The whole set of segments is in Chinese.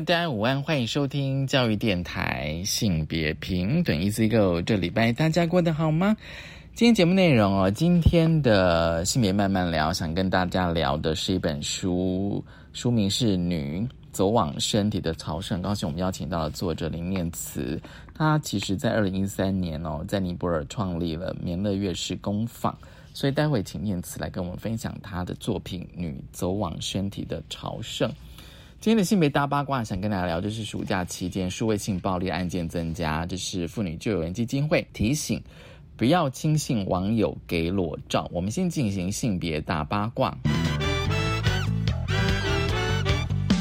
大家午安，欢迎收听教育电台性别平等 Easy Go。这礼拜大家过得好吗？今天节目内容哦，今天的性别慢慢聊，想跟大家聊的是一本书，书名是《女走往身体的朝圣》。高兴我们邀请到了作者林念慈，她其实在二零一三年哦，在尼泊尔创立了棉乐乐士工坊，所以待会请念慈来跟我们分享她的作品《女走往身体的朝圣》。今天的性别大八卦，想跟大家聊，就是暑假期间数位性暴力案件增加，这是妇女救援基金会提醒，不要轻信网友给裸照。我们先进行性别大八卦。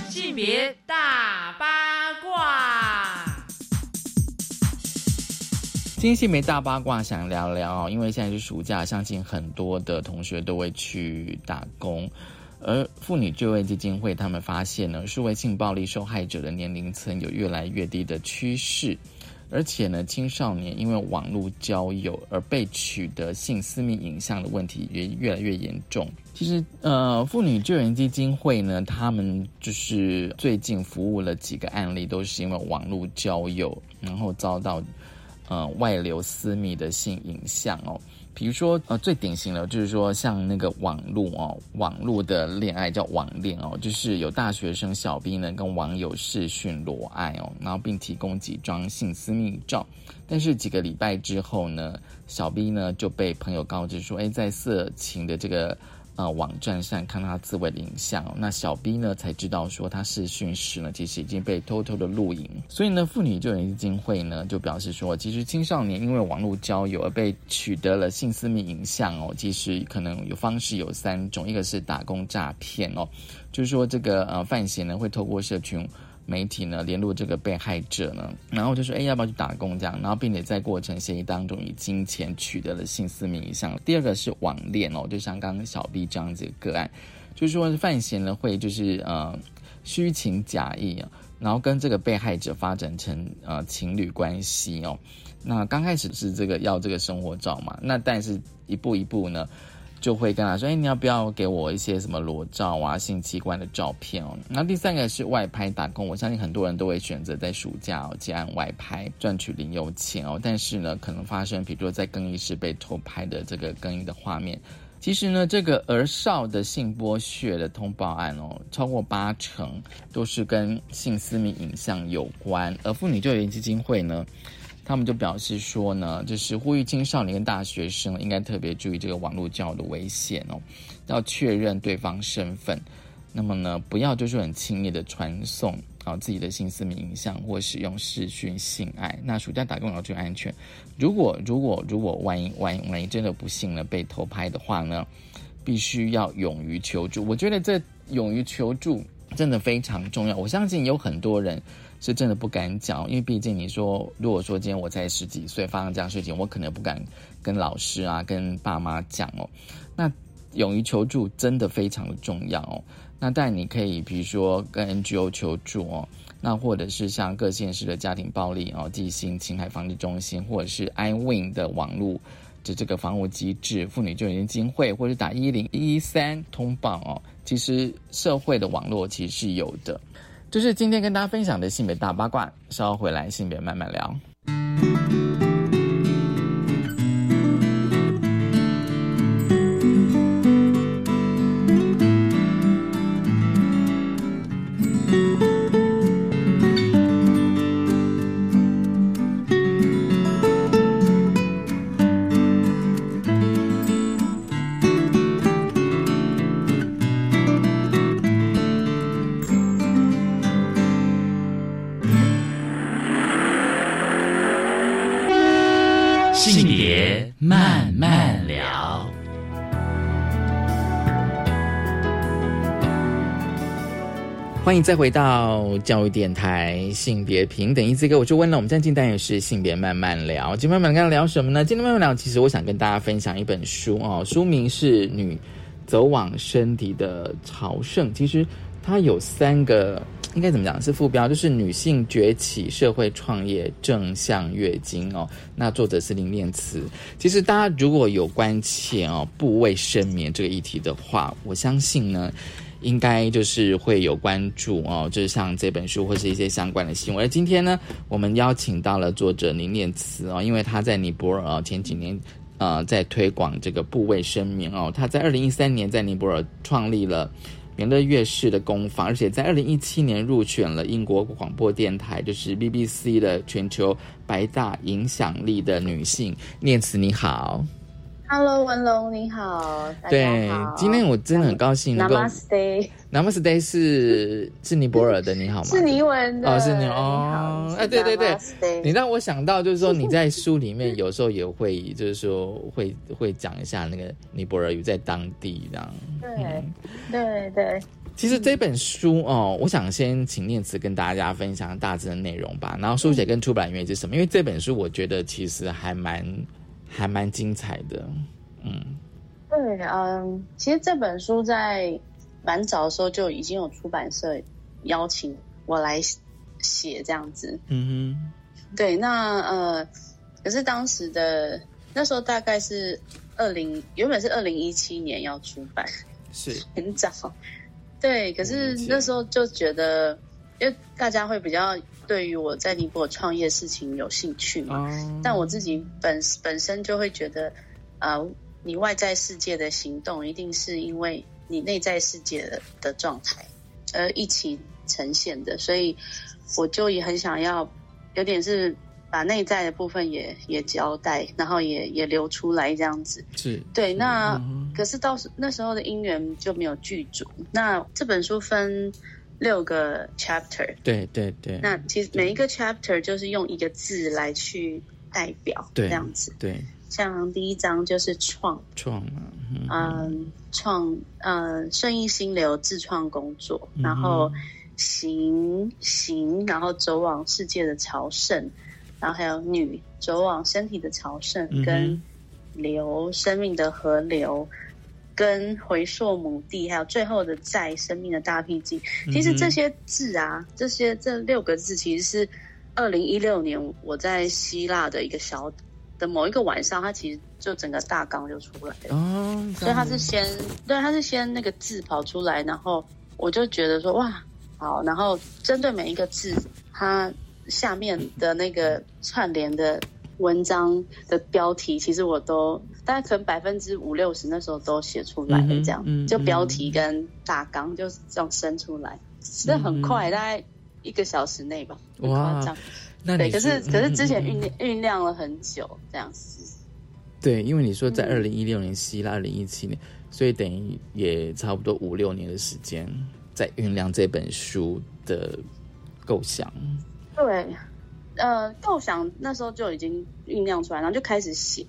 性别大八卦，今天性别大八卦想聊聊，因为现在是暑假，相信很多的同学都会去打工。而妇女就业基金会他们发现呢，数位性暴力受害者的年龄层有越来越低的趋势，而且呢，青少年因为网络交友而被取得性私密影像的问题也越来越严重。其实，呃，妇女救援基金会呢，他们就是最近服务了几个案例，都是因为网络交友，然后遭到呃外流私密的性影像哦。比如说，呃，最典型的就是说，像那个网络哦，网络的恋爱叫网恋哦，就是有大学生小 B 呢跟网友视讯裸爱哦，然后并提供几张性私密照，但是几个礼拜之后呢，小 B 呢就被朋友告知说，哎，在色情的这个。呃，网站上看到他自慰的影像，那小 B 呢才知道说他试训时呢其实已经被偷偷的录影，所以呢，妇女救援基金会呢就表示说，其实青少年因为网络交友而被取得了性私密影像哦，其实可能有方式有三种，一个是打工诈骗哦，就是说这个呃范闲呢会透过社群。媒体呢联络这个被害者呢，然后就说，哎，要不要去打工这样？然后并且在过程协议当中以金钱取得了性私密影像。第二个是网恋哦，就像刚刚小 B 这样子个案，就是说范闲呢会就是呃虚情假意啊，然后跟这个被害者发展成呃情侣关系哦。那刚开始是这个要这个生活照嘛，那但是一步一步呢。就会跟他说：“哎，你要不要给我一些什么裸照啊、性器官的照片哦？”那第三个是外拍打工，我相信很多人都会选择在暑假哦接案外拍赚取零用钱哦。但是呢，可能发生比如说在更衣室被偷拍的这个更衣的画面。其实呢，这个儿少的性剥削的通报案哦，超过八成都是跟性私密影像有关。而妇女救援基金会呢？他们就表示说呢，就是呼吁青少年跟大学生应该特别注意这个网络交友的危险哦，要确认对方身份。那么呢，不要就是很轻易的传送啊自己的心思影像或使用视讯性爱。那暑假打工要注意安全。如果如果如果万一万一万一真的不幸了被偷拍的话呢，必须要勇于求助。我觉得这勇于求助真的非常重要。我相信有很多人。是真的不敢讲，因为毕竟你说，如果说今天我才十几岁发生这样事情，我可能不敢跟老师啊、跟爸妈讲哦。那勇于求助真的非常的重要哦。那但你可以比如说跟 NGO 求助哦，那或者是像各县市的家庭暴力哦、地心侵害防治中心，或者是 iWin 的网络的这个防护机制、妇女救援基金会，或者打一零一三通报哦。其实社会的网络其实是有的。这是今天跟大家分享的性别大八卦，稍后回来性别慢慢聊。欢迎再回到教育电台性别平等一字歌，我就问了。我们今天单元是性别慢慢聊，今天慢慢聊聊什么呢？今天慢慢聊，其实我想跟大家分享一本书哦，书名是《女走往身体的朝圣》。其实它有三个，应该怎么讲？是副标，就是女性崛起、社会创业、正向月经哦。那作者是林念慈。其实大家如果有关切哦部位生眠这个议题的话，我相信呢。应该就是会有关注哦，就是像这本书或是一些相关的新闻。而今天呢，我们邀请到了作者林念慈哦，因为他在尼泊尔哦前几年呃在推广这个部位生眠哦，他在二零一三年在尼泊尔创立了棉乐乐士的工坊，而且在二零一七年入选了英国广播电台就是 BBC 的全球百大影响力的女性。念慈你好。Hello，文龙你好，对，今天我真的很高兴能够。Namaste，Namaste 是是尼泊尔的，你好吗？是尼文的哦，是尼哦，哎，对对对，你让我想到就是说你在书里面有时候也会就是说会会讲一下那个尼泊尔语在当地这样。对对对，其实这本书哦，我想先请念慈跟大家分享大致的内容吧，然后书写跟出版原因是什么？因为这本书我觉得其实还蛮。还蛮精彩的，嗯，对，嗯，其实这本书在蛮早的时候就已经有出版社邀请我来写这样子，嗯哼，对，那呃，可是当时的那时候大概是二零，原本是二零一七年要出版，是。很早，对，可是那时候就觉得，因为大家会比较。对于我在尼泊尔创业事情有兴趣嘛？但我自己本本身就会觉得，呃，你外在世界的行动一定是因为你内在世界的的状态而一起呈现的，所以我就也很想要有点是把内在的部分也也交代，然后也也流出来这样子。是对，那可是到时那时候的姻缘就没有剧组。那这本书分。六个 chapter，对对对。那其实每一个 chapter 就是用一个字来去代表，这样子。对。像第一章就是创，创嘛，嗯，创，嗯，顺应心流，自创工作，然后行行，然后走往世界的朝圣，然后还有女走往身体的朝圣，跟流生命的河流。跟回溯母地，还有最后的在生命的大僻静，其实这些字啊，这些这六个字，其实是二零一六年我在希腊的一个小的某一个晚上，它其实就整个大纲就出来了。哦，所以它是先对，它是先那个字跑出来，然后我就觉得说哇，好，然后针对每一个字，它下面的那个串联的。文章的标题其实我都大概可能百分之五六十那时候都写出来了，这样就标题跟大纲就是这样生出来，这很快，大概一个小时内吧。哇，那对，可是可是之前酝酝酿了很久，这样子。对，因为你说在二零一六年希腊，二零一七年，所以等于也差不多五六年的时间在酝酿这本书的构想。对。呃，构想那时候就已经酝酿出来，然后就开始写。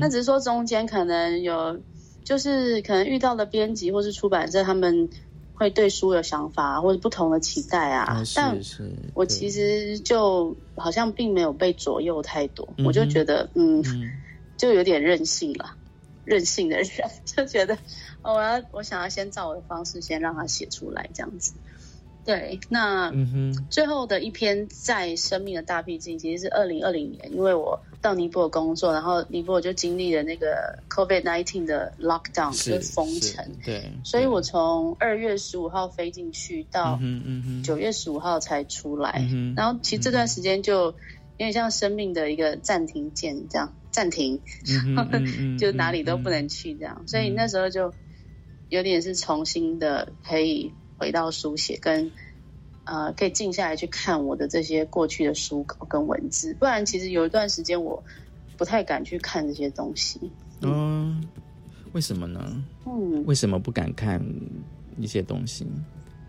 那只是说中间可能有，就是可能遇到的编辑或是出版社，他们会对书有想法或者不同的期待啊。但是我其实就好像并没有被左右太多，我就觉得嗯，就有点任性了，任性的人 就觉得我要我想要先照我的方式先让他写出来这样子。对，那最后的一篇在生命的大僻静，其实是二零二零年，因为我到尼泊尔工作，然后尼泊尔就经历了那个 COVID nineteen 的 lockdown，就是封城。对，所以我从二月十五号飞进去，到九月十五号才出来。然后其实这段时间就有点像生命的一个暂停键，这样暂停，就哪里都不能去这样。所以那时候就有点是重新的可以。回到书写跟呃，可以静下来去看我的这些过去的书稿跟文字，不然其实有一段时间我不太敢去看这些东西。嗯，为什么呢？嗯，为什么不敢看一些东西？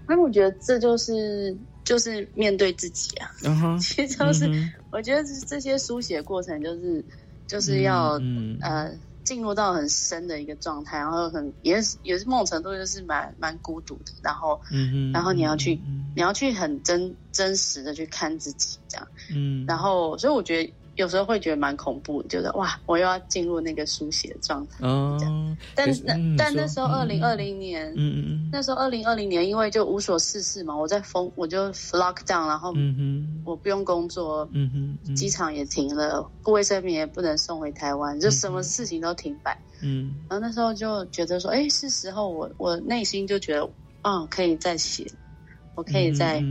因为我觉得这就是就是面对自己啊。其实就是我觉得这些书写过程就是就是要呃进入到很深的一个状态，然后很也是也是某种程度就是蛮蛮孤独的，然后嗯嗯，然后你要去嗯你要去很真真实的去看自己这样，嗯，然后所以我觉得有时候会觉得蛮恐怖的，就是哇，我又要进入那个书写的状态。哦，但那、嗯但那时候嗯二零二零年，嗯嗯那时候二零二零年因为就无所事事嘛，我在封我就 lock down，然后我不用工作，嗯哼嗯机场也停了，卫生棉也不能送回台湾，就什么事情都停摆。嗯然后那时候就觉得说，哎，是时候我我内心就觉得，嗯，可以再写，我可以再、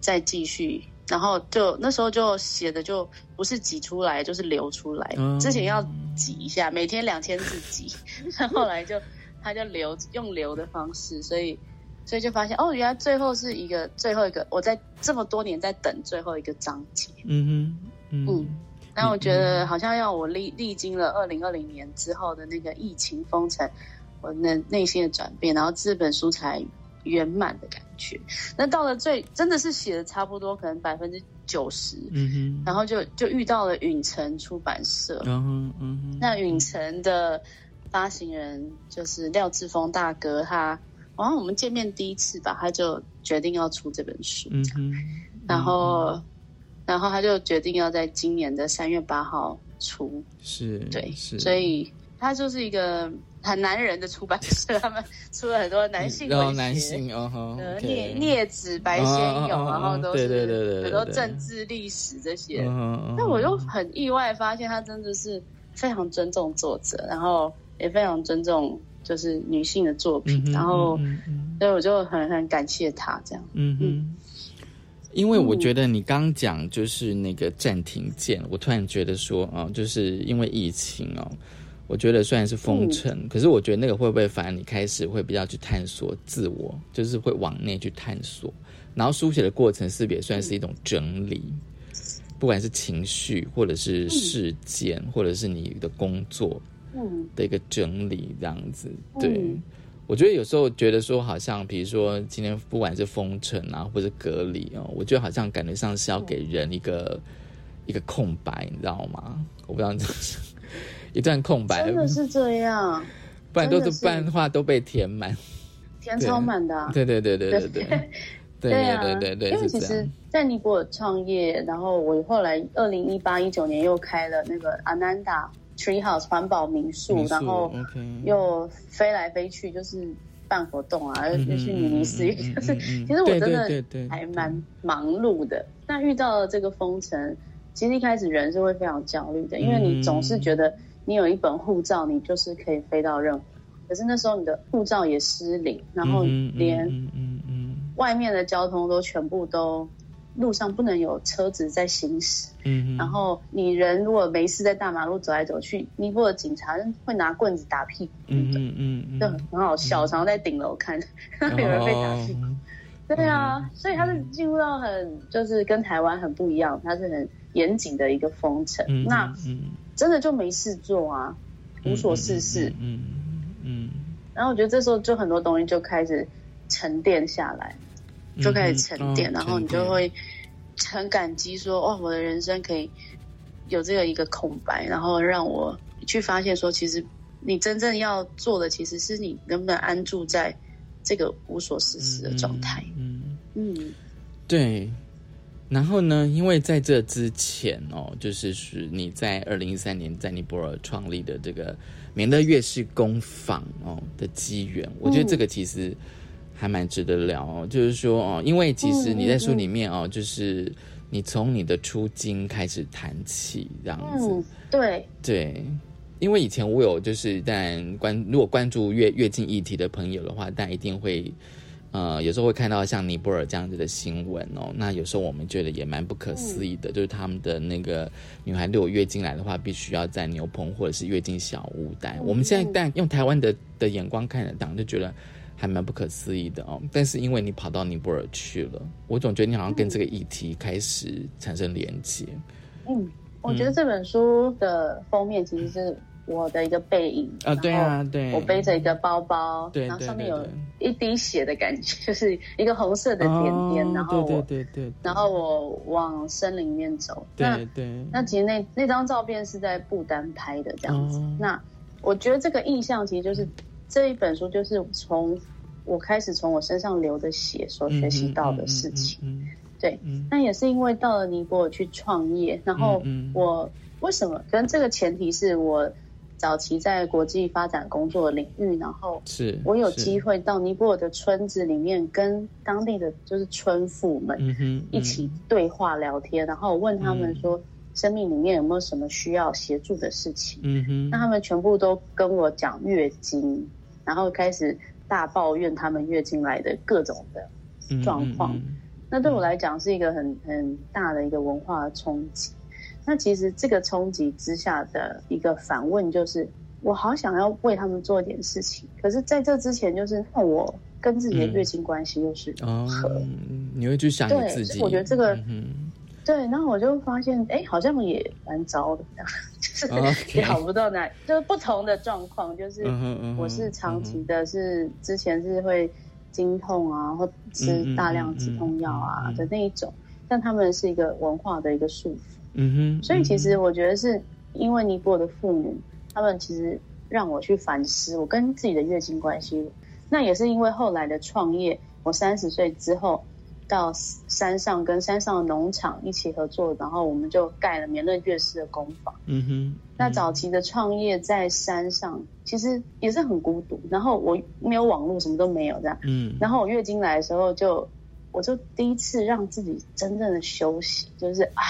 再继续。然后就那时候就写的就不是挤出来，就是流出来。嗯之前要挤一下，每天两千字挤，后来就他就流用流的方式，所以所以就发现哦，原来最后是一个最后一个，我在这么多年在等最后一个章节。嗯嗯嗯但我觉得好像要我历历经了二零二零年之后的那个疫情封城，我内内心的转变，然后这本书才圆满的感觉。那到了最真的是写的差不多，可能百分之九十，嗯哼，然后就就遇到了允城出版社。然后嗯哼，那允城的发行人就是廖志峰大哥，他好像我们见面第一次吧，他就决定要出这本书，嗯哼，然后然后他就决定要在今年的三月八号出，是，对，是，所以他就是一个很男人的出版社，他们出了很多男性文学，男性哦聂聂子、白先勇，然后都是很多政治历史这些。嗯那我就很意外发现，他真的是非常尊重作者，然后也非常尊重就是女性的作品，然后嗯嗯所以我就很很感谢他这样。嗯哼。因为我觉得你刚讲就是那个暂停键，我突然觉得说，哦，就是因为疫情哦，我觉得虽然是封城，可是我觉得那个会不会反而你开始会比较去探索自我，就是会往内去探索，然后书写的过程是不是也算是一种整理？不管是情绪，或者是事件，或者是你的工作嗯的一个整理，这样子，对。嗯我觉得有时候觉得说，好像比如说今天不管是封城啊，或者隔离哦，我觉得好像感觉上是要给人一个、一个空白，你知道吗？我不知道这是一段空白，真的是这样，不然都是不然话都被填满，填超满的。对。对对对对对对。对。对对。因为其实，在尼泊尔创业，然后我后来二零一八一九年又开了那个 Ananda Tree House 环保民宿，然后又飞来飞去，就是办活动啊，又去尼尼斯，就是其实我真的还蛮忙碌的。那遇到了这个封城，其实一开始人是会非常焦虑的，因为你总是觉得。你有一本护照，你就是可以飞到任何。可是那时候你的护照也失灵，然后连外面的交通都全部都路上不能有车子在行驶，嗯嗯，然后你人如果没事在大马路走来走去，尼泊尔警察会拿棍子打屁股，嗯嗯嗯嗯，就很很好笑。我常常在顶楼看，有人被打屁股。哦对啊，所以他是进入到很就是跟台湾很不一样，它是很严谨的一个封城。嗯那嗯真的就没事做啊，无所事事。嗯嗯然后我觉得这时候就很多东西就开始沉淀下来，嗯，就开始沉淀，哦然后你就会很感激说，哦，我的人生可以有这个一个空白，然后让我去发现说，其实你真正要做的，其实是你能不能安住在这个无所事事的状态。嗯，嗯对。然后呢，因为在这之前哦，就是是你在二零一三年在尼泊尔创立的这个棉乐乐士工坊哦的机缘，我觉得这个其实还蛮值得聊哦。就是说哦，因为其实你在书里面哦，就是你从你的出经开始谈起，这样子。嗯，对，对，因为以前我有就是，但关如果关注月月经议题的朋友的话，但一定会呃有时候会看到像尼泊尔这样子的新闻哦。那有时候我们觉得也蛮不可思议的，就是他们的那个女孩如果月经来的话，必须要在牛棚或者是月经小屋待。我们现在但用台湾的的眼光看得到，就觉得。还蛮不可思议的哦，但是因为你跑到尼泊尔去了，我总觉得你好像跟这个议题开始产生连接。嗯，我觉得这本书的封面其实是我的一个背影啊，对啊，对，我背着一个包包，对然后上面有一滴血的感觉，就是一个红色的点点，哦然后我，对对对对，然后我往森林里面走。那对对，那其实那那张照片是在不丹拍的，这样子。哦那我觉得这个印象其实就是这一本书，就是从我开始从我身上流的血所学习到的事情。嗯对，嗯那也是因为到了尼泊尔去创业，然后我为什么？可能这个前提是我早期在国际发展工作的领域，然后是我有是机会到尼泊尔的村子里面，跟当地的就是村妇们一起对话聊天，然后我问他们说，生命里面有没有什么需要协助的事情？嗯哼那他们全部都跟我讲月经，然后开始大抱怨他们月经来的各种的嗯状况。嗯那对我来讲是一个很很大的一个文化的冲击。那其实这个冲击之下的一个反问就是，我好想要为他们做一点事情，可是在这之前，就是那我跟自己的月经关系又是如哦何？，你会去想你对自己，所以我觉得这个嗯对，然后我就发现，哎，好像也蛮糟的，就是也好不到哪，就是不同的状况，就是我是长期的是之前是会经痛啊，或吃大量止痛药啊的那一种，但他们是一个文化的一个束缚，嗯哼，所以其实我觉得是因为尼泊尔的妇女，他们其实让我去反思我跟自己的月经关系，那也是因为后来的创业，我三十岁之后。到山上跟山上的农场一起合作，然后我们就盖了绵润乐师的工坊。嗯哼，那早期的创业在山上，其实也是很孤独。然后我没有网络，什么都没有这样。嗯，然后我月经来的时候就，我就第一次让自己真正的休息，就是啊，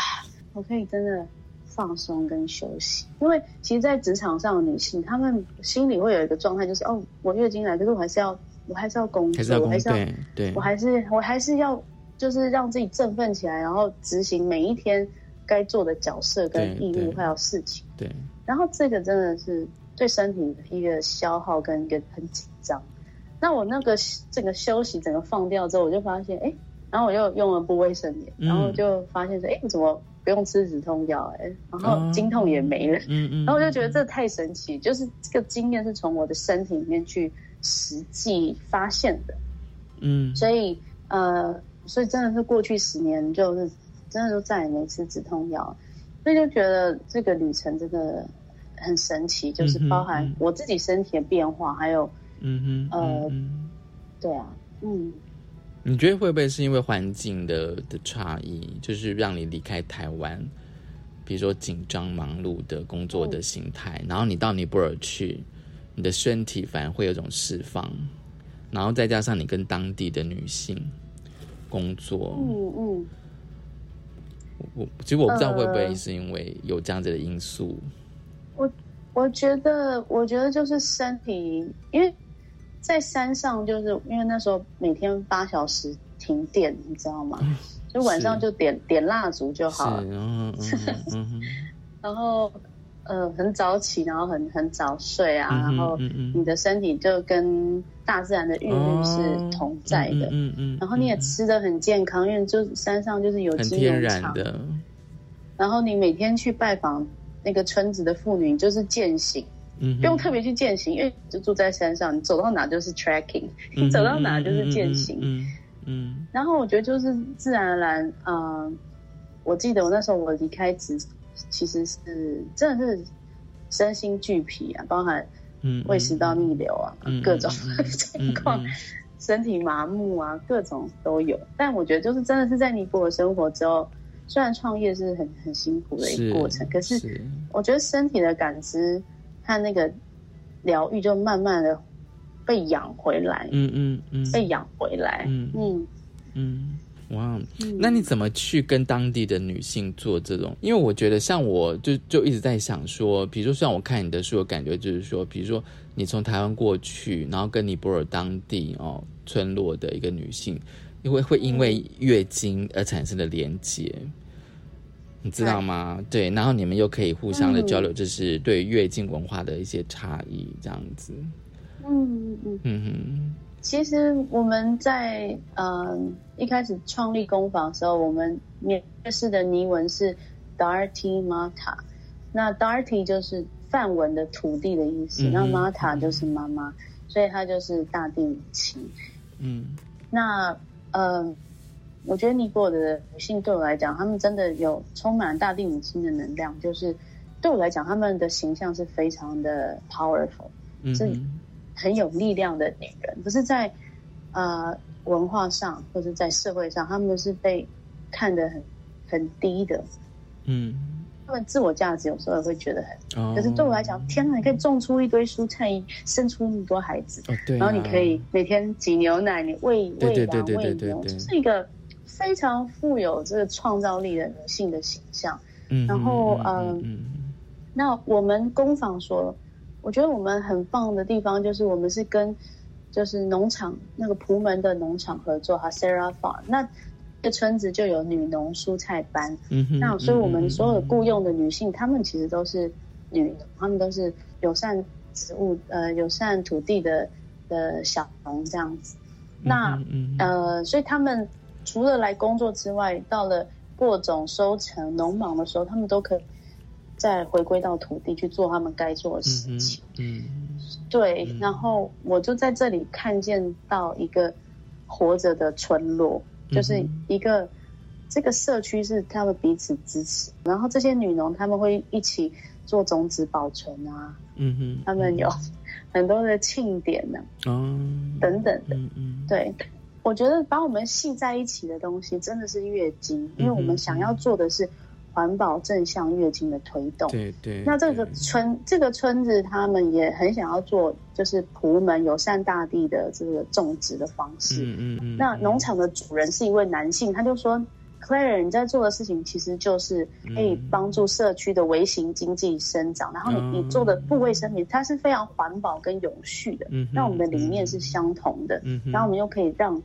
我可以真的放松跟休息。因为其实，在职场上的女性，她们心里会有一个状态，就是哦，我月经来，可是我还是要，我还是要工作，我还是要，对对，我还是我还是要，就是让自己振奋起来，然后执行每一天该做的角色跟义务还有事情。对，然后这个真的是对身体的一个消耗跟一个很紧张。那我那个整个休息整个放掉之后，我就发现，哎，然后我又用了不卫生棉，嗯然后就发现说，哎，我怎么不用吃止痛药？哎，然后经痛也没了。嗯嗯，然后我就觉得这太神奇，就是这个经验是从我的身体里面去实际发现的。嗯，所以呃，所以真的是过去十年，就是真的就再也没吃止痛药，所以就觉得这个旅程真的很神奇，就是包含我自己身体的变化，还有嗯哼，呃嗯对啊，嗯，你觉得会不会是因为环境的的差异，就是让你离开台湾？比如说紧张忙碌的工作的形态，然后你到尼泊尔去，你的身体反而会有种释放，然后再加上你跟当地的女性工作，嗯嗯，我其实我不知道会不会呃。是因为有这样子的因素，我我觉得，我觉得就是身体，因为在山上，就是因为那时候每天八小时停电，你知道吗？就晚上就点点蜡烛就好了。然后呃很早起，然后很很早睡啊，嗯然后你的身体就跟大自然的韵律是同在的。嗯嗯嗯，然后你也吃的很健康，因为就山上就是有机天农场，然的，然后你每天去拜访那个村子的妇女，就是践行，嗯，不用特别去践行，因为就住在山上，你走到哪就是 tracking，、嗯你走到哪就是践行。嗯嗯然后我觉得就是自然而然，嗯、我记得我那时候我离开职，其实是真的是身心俱疲啊，包含嗯，胃食道逆流啊，嗯各种嗯情况，身体麻木啊，各种都有。但我觉得就是真的是在尼泊尔生活之后，虽然创业是很很辛苦的一个过程，可是我觉得身体的感知和那个疗愈就慢慢的被养回来，嗯嗯嗯，被养回来，嗯。嗯。嗯，哇，嗯。那你怎么去跟当地的女性做这种？因为我觉得像我就就一直在想说，比如说像我看你的书，我感觉就是说，比如说你从台湾过去，然后跟尼泊尔当地哦村落的一个女性，因为会因为月经而产生的连接。你知道吗？对，然后你们又可以互相的交流，就是对月经文化的一些差异，这样子。嗯嗯。嗯哼，其实我们在呃一开始创立工坊的时候，我们面试的尼文是 Darti Mata，那 Darti 就是梵文的土地的意思，嗯那 Mata 就是妈妈，所以它就是大地母亲。嗯那呃，我觉得尼泊尔的女性对我来讲，她们真的有充满大地母亲的能量，就是对我来讲，她们的形象是非常的 powerful，是很有力量的女人。可是在，呃文化上或者在社会上，她们是被看得很很低的。嗯，他们自我价值有时候也会觉得很，哦。可是对我来讲，天哪，你可以种出一堆蔬菜，生出那么多孩子，哦对啊，然后你可以每天挤牛奶，你喂喂羊喂牛，就是一个非常富有这个创造力的女性的形象。嗯，然后嗯那我们工坊所，我觉得我们很棒的地方就是我们是跟就是农场那个蒲门的农场合作哈 Sarah Farm，那这个村子就有女农蔬菜班，嗯哼，那所以我们所有雇佣的女性，她们其实都是女农，她们都是友善植物呃友善土地的的小农这样子。那呃，所以他们除了来工作之外，到了播种、收成、农忙的时候，他们都可以再回归到土地去做他们该做的事嗯情。嗯对，嗯然后我就在这里看见到一个活着的村落，就是嗯一个、这个社区是他们彼此支持，然后这些女农他们会一起做种子保存啊，嗯哼，他们有 很多的庆典呢、哦等等的。嗯嗯对，我觉得把我们系在一起的东西真的是月经，因为我们想要做的是环保正向月经的推动。对对，那这个村这个村子，他们也很想要做，就是仆门友善大地的这个种植的方式。嗯嗯嗯，那农场的主人是一位男性，他就说：“Claire，你在做的事情其实就是可以帮助社区的微型经济生长，然后你嗯你做的部卫生品，它是非常环保跟永续的。嗯那我们的理念是相同的，嗯，然后我们又可以让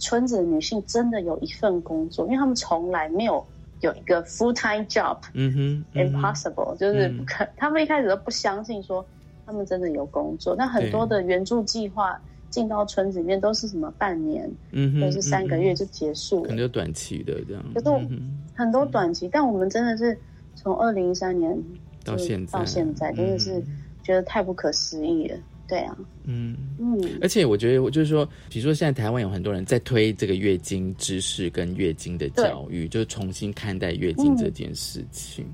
村子的女性真的有一份工作，因为她们从来没有有一个 full time job。”嗯哼嗯哼 impossible，、就是嗯不可。他们一开始都不相信说他们真的有工作。那很多的援助计划进到村子里面都是什么半年嗯哼，或者是三个月嗯就结束了，可能就短期的这样，可是很多短期。但我们真的是从二零一三年到现在到现在，真的是嗯觉得太不可思议了。对啊，嗯。嗯，而且我觉得，我就是说，比如说现在台湾有很多人在推这个月经知识跟月经的教育，就是重新看待月经这件事情。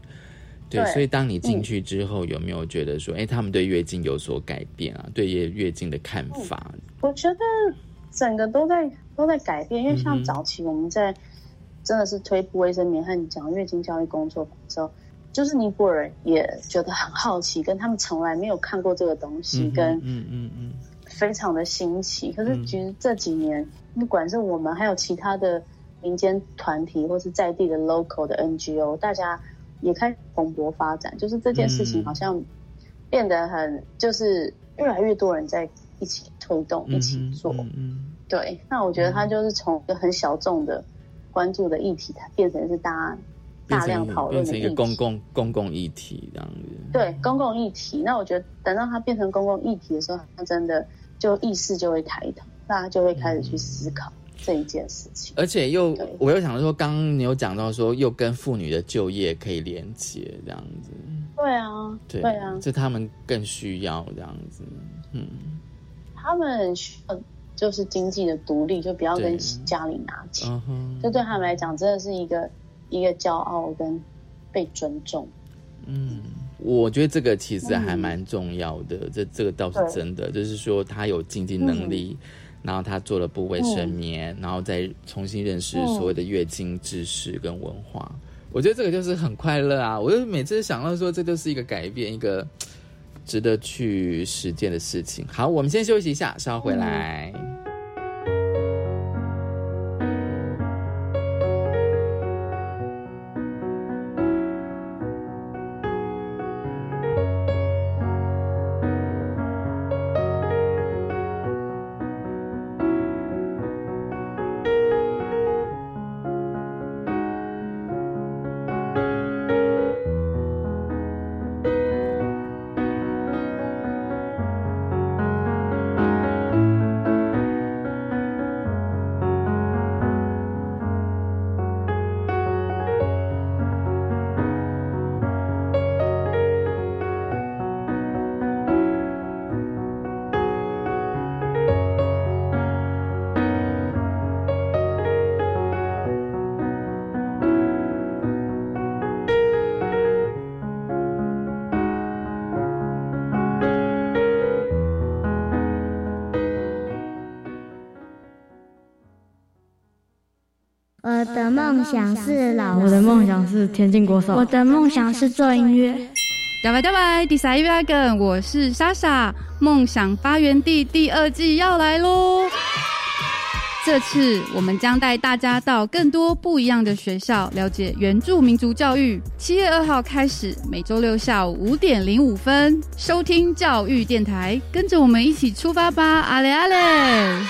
对，对所以当你进去之后，有没有觉得说，哎、他们对月经有所改变啊？对月月经的看法？我觉得整个都在都在改变，因为像早期我们在真的是推不卫生棉和你讲月经教育工作坊的时候，就是尼泊尔也觉得很好奇，跟他们从来没有看过这个东西，嗯跟嗯嗯嗯。非常的新奇。可是嗯。其实这几年，不管是我们还有其他的民间团体，或是在地的 local 的 NGO，大家也开始蓬勃发展，就是这件事情嗯。好像变得很，就是越来越多人在一起推动、嗯，一起做。嗯嗯。对，那我觉得它就是从一个很小众的关注的议题，它变成是大家大量讨论的。变成一个公共公共议题这样子。对公共议题，那我觉得等到它变成公共议题的时候，它真的就意识就会抬头，大家就会开始去思考这一件事情。而且又，我又想到说，刚刚你有讲到说，又跟妇女的就业可以连接这样子，对啊，对，对啊，这他们更需要这样子，嗯，他们需要就是经济的独立，就不要跟家里拿钱，这对他们来讲真的是一个一个骄傲跟被尊重。嗯，我觉得这个其实还嗯蛮重要的，这这个倒是真的，就是说他有经济能力。然后他做了部卫生棉，然后再重新认识所谓的月经知识跟文化。我觉得这个就是很快乐啊！我就每次想到说，这就是一个改变，一个值得去实践的事情。好，我们先休息一下，稍后回来。梦想是老，我的梦想是田径国手，我的梦想是做音乐。大拜大拜，第三一百个，我是莎莎，梦想发源地第二季要来喽！这次我们将带大家到更多不一样的学校，了解原住民族教育。七月二号开始，每周六下午五点零五分，收听教育电台，跟着我们一起出发吧！阿雷阿雷。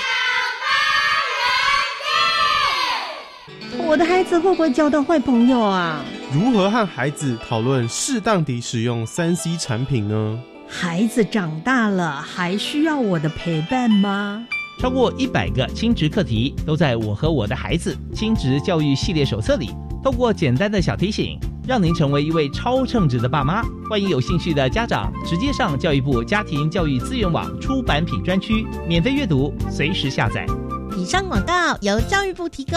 我的孩子会不会交到坏朋友啊？如何和孩子讨论适当地使用三 C 产品呢？孩子长大了，还需要我的陪伴吗？超过一百个亲职课题都在我和我的孩子亲职教育系列手册里。透过简单的小提醒，让您成为一位超称职的爸妈。欢迎有兴趣的家长直接上教育部家庭教育资源网出版品专区免费阅读，随时下载。以上广告由教育部提供。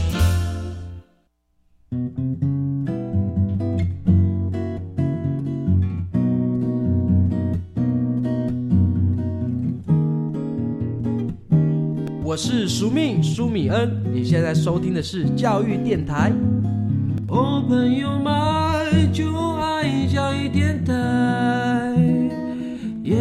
我是苏密苏米恩，你现在收听的是教育电台。哦，朋友们就爱教育电台。耶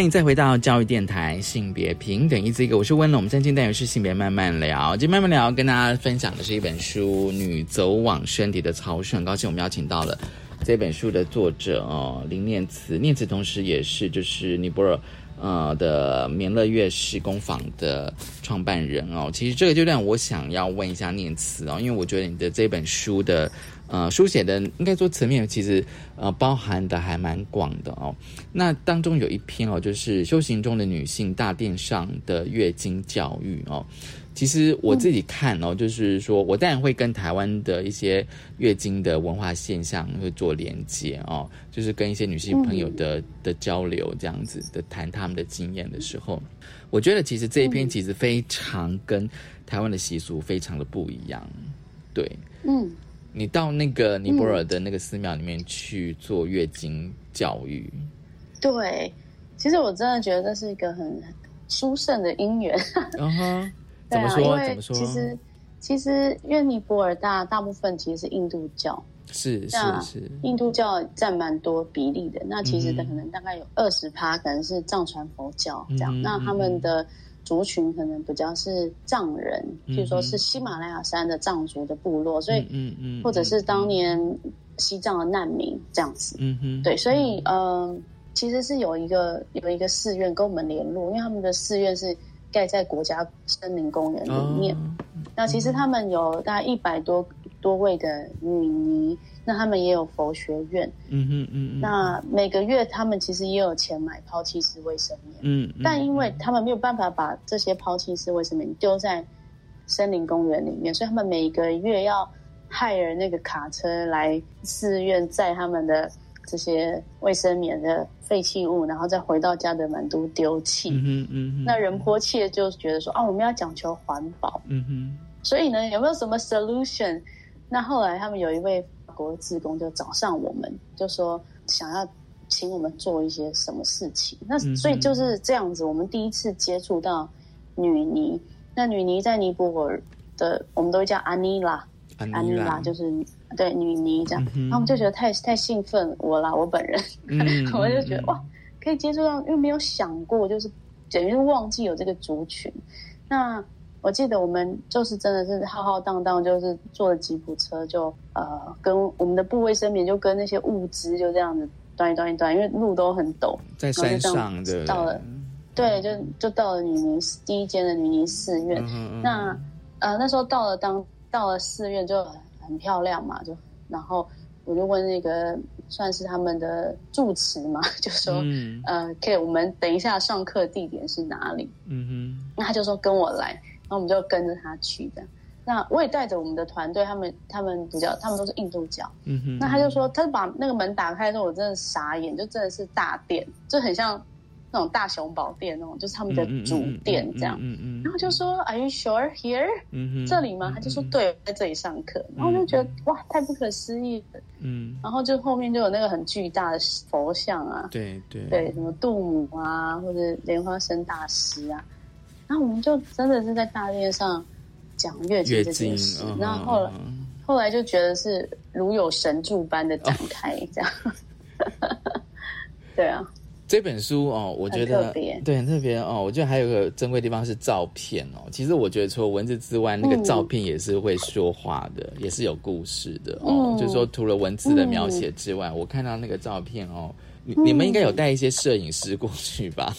欢迎再回到教育电台性别平等一这个，我是温龙。我们今天单元是性别慢慢聊，今天慢慢聊跟大家分享的是一本书《女走往身体的操顺》。很高兴我们邀请到了这本书的作者哦，林念慈。念慈同时也是就是尼泊尔呃的棉乐乐士工坊的创办人哦。其实这个就让我想要问一下念慈哦，因为我觉得你的这本书的。呃，书写的应该说层面其实呃包含的还蛮广的哦。那当中有一篇哦，就是修行中的女性大殿上的月经教育哦。其实我自己看哦，就是说我当然会跟台湾的一些月经的文化现象会做连接哦，就是跟一些女性朋友的的交流这样子的谈他们的经验的时候，我觉得其实这一篇其实非常跟台湾的习俗非常的不一样，对，嗯。你到那个尼泊尔的那个寺庙里面去做月经教育，对，其实我真的觉得这是一个很殊胜的姻缘。嗯哼，怎么说？怎么说？其实其实因为尼泊尔大大部分其实是印度教，是是是，印度教占蛮多比例的。那其实的嗯可能大概有二十趴可能是藏传佛教这样，嗯那他们的族群可能比较是藏人，嗯譬如说是喜马拉雅山的藏族的部落，所以嗯嗯，或者是当年西藏的难民这样子。嗯哼，对，所以嗯、呃其实是有一个有一个寺院跟我们联络，因为他们的寺院是盖在国家森林公园里面。哦那其实他们有大概一百多多位的女尼，那他们也有佛学院。嗯哼嗯嗯，那每个月他们其实也有钱买抛弃式卫生棉，嗯，嗯但因为他们没有办法把这些抛弃式卫生棉丢在森林公园里面，所以他们每个月要害人那个卡车来寺院载他们的这些卫生棉的废弃物，然后再回到家的满都丢弃。嗯哼嗯哼，那仁波切就觉得说啊，我们要讲求环保，嗯哼所以呢，有没有什么 solution？那后来他们有一位法国志工就找上我们，就说想要请我们做一些什么事情。那所以就是这样子，我们第一次接触到女尼。那女尼在尼泊尔的，我们都会叫安妮拉，安安妮拉就是对女尼这样。嗯哼然后我们就觉得太太兴奋，我啦，我本人，嗯 我就觉得哇，可以接触到，因为没有想过，就是等于是忘记有这个族群。那我记得我们就是真的是浩浩荡荡，就是坐了吉普车就呃跟我们的部卫生棉就跟那些物资就这样子端一端一端，因为路都很陡，在山上的到了，对，就就到了女尼第一间的女尼寺院。嗯那呃那时候到了当到了寺院就很漂亮嘛，就然后我就问那个算是他们的住持嘛，就说呃可以我们等一下上课地点是哪里？嗯哼，那他就说跟我来。那我们就跟着他去的。那我也带着我们的团队，他们他们比较，他们都是印度教。嗯哼。那他就说，他就把那个门打开的时候，我真的傻眼，就真的是大殿，就很像那种大雄宝殿那种，就是他们的主殿这样。嗯嗯。然后就说，Are you sure here？嗯哼。这里吗？他就说，对，在这里上课。然后就觉得哇，太不可思议了。嗯。然后就后面就有那个很巨大的佛像啊，对对对，什么杜母啊，或者莲花生大师啊。然后我们就真的是在大殿上讲月经这件事，然后后来后来就觉得是如有神助般的展开这样。对啊，这本书哦，我觉得对很特别哦。我觉得还有个珍贵地方是照片哦。其实我觉得除了文字之外，那个照片也是会说话的，也是有故事的哦。就是说，除了文字的描写之外，我看到那个照片哦，你你们应该有带一些摄影师过去吧？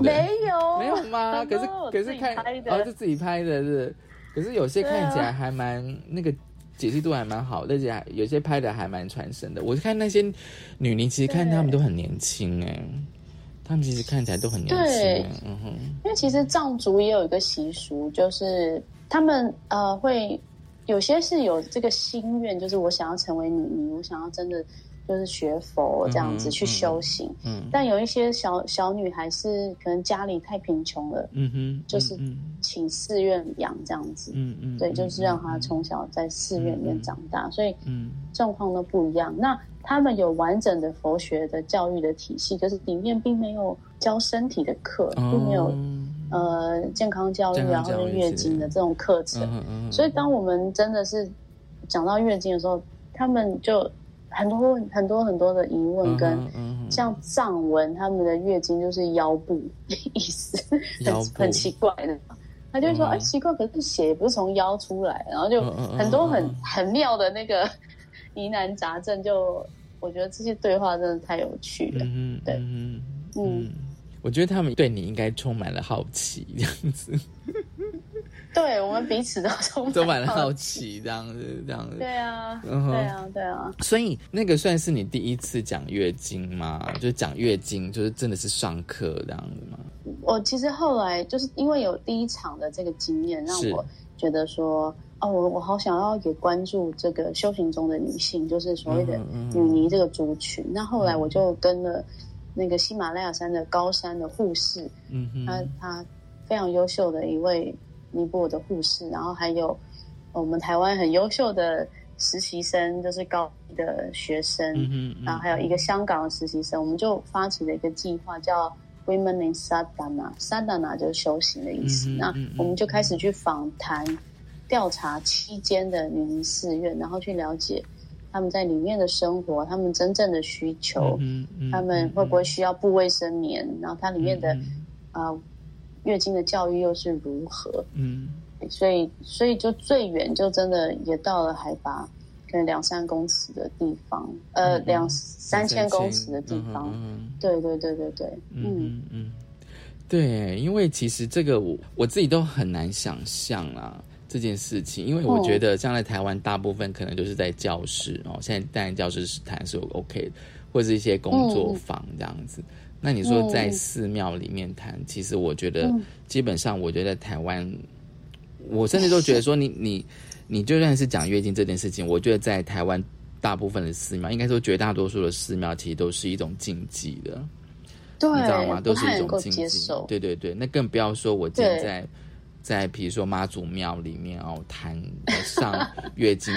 没有，没有吗？可是可是看哦，是自己拍的，是。可是有些看起来还蛮那个解析度还蛮好，而且有些拍的还蛮传神的。我看那些女尼，其实看他们都很年轻哎，他们其实看起来都很年轻。嗯哼，因为其实藏族也有一个习俗，就是他们呃会有些是有这个心愿，就是我想要成为女尼，我想要真的。就是学佛这样子去修行，嗯，但有一些小小女孩是可能家里太贫穷了，嗯哼，就是请寺院养这样子，嗯嗯，对，就是让她从小在寺院里面长大，所以嗯。状况都不一样。那他们有完整的佛学的教育的体系，可是里面并没有教身体的课，并没有呃健康教育啊或者月经的这种课程，所以当我们真的是讲到月经的时候，他们就。很多很多很多的疑问，跟像藏文他们的月经就是腰部 意思，很很奇怪的。他就说：“哎，奇怪，可是血不是从腰出来。”然后就很多很很妙的那个疑难杂症。就我觉得这些对话真的太有趣了。对，嗯，我觉得他们对你应该充满了好奇，这样子。对我们彼此都充充满了好奇，这样子，这样子。对啊，对啊，对啊。所以那个算是你第一次讲月经吗？就是讲月经，就是真的是上课这样子吗？我其实后来就是因为有第一场的这个经验，让我觉得说，哦，我我好想要也关注这个修行中的女性，就是所谓的女尼这个族群。那后来我就跟了那个喜马拉雅山的高山的护士，嗯哼，他他非常优秀的一位。尼泊尔的护士，然后还有我们台湾很优秀的实习生，就是高一的学生，然后还有一个香港的实习生，我们就发起了一个计划，叫 Women in Sadhana，Sadhana 就是修行的意思。那我们就开始去访谈、调查期间的女尼寺院，然后去了解他们在里面的生活，他们真正的需求，他们会不会需要布卫生棉，然后它里面的啊。月经的教育又是如何？嗯，所以所以就最远就真的也到了海拔可能两三公尺的地方，呃，两三千公尺的地方。嗯，对对对对对，嗯嗯，对，因为其实这个我我自己都很难想象啊这件事情，因为我觉得将来台湾大部分可能就是在教室哦，现在当然教室是谈是 OK 的，或者一些工作坊这样子。那你说在寺庙里面谈，其实我觉得基本上，我觉得台湾，我甚至都觉得说，你你你就算是讲月经这件事情，我觉得在台湾大部分的寺庙，应该说绝大多数的寺庙，其实都是一种禁忌的，你知道吗？都是一种禁忌。对对对，那更不要说我今天在在比如说妈祖庙里面哦谈上月经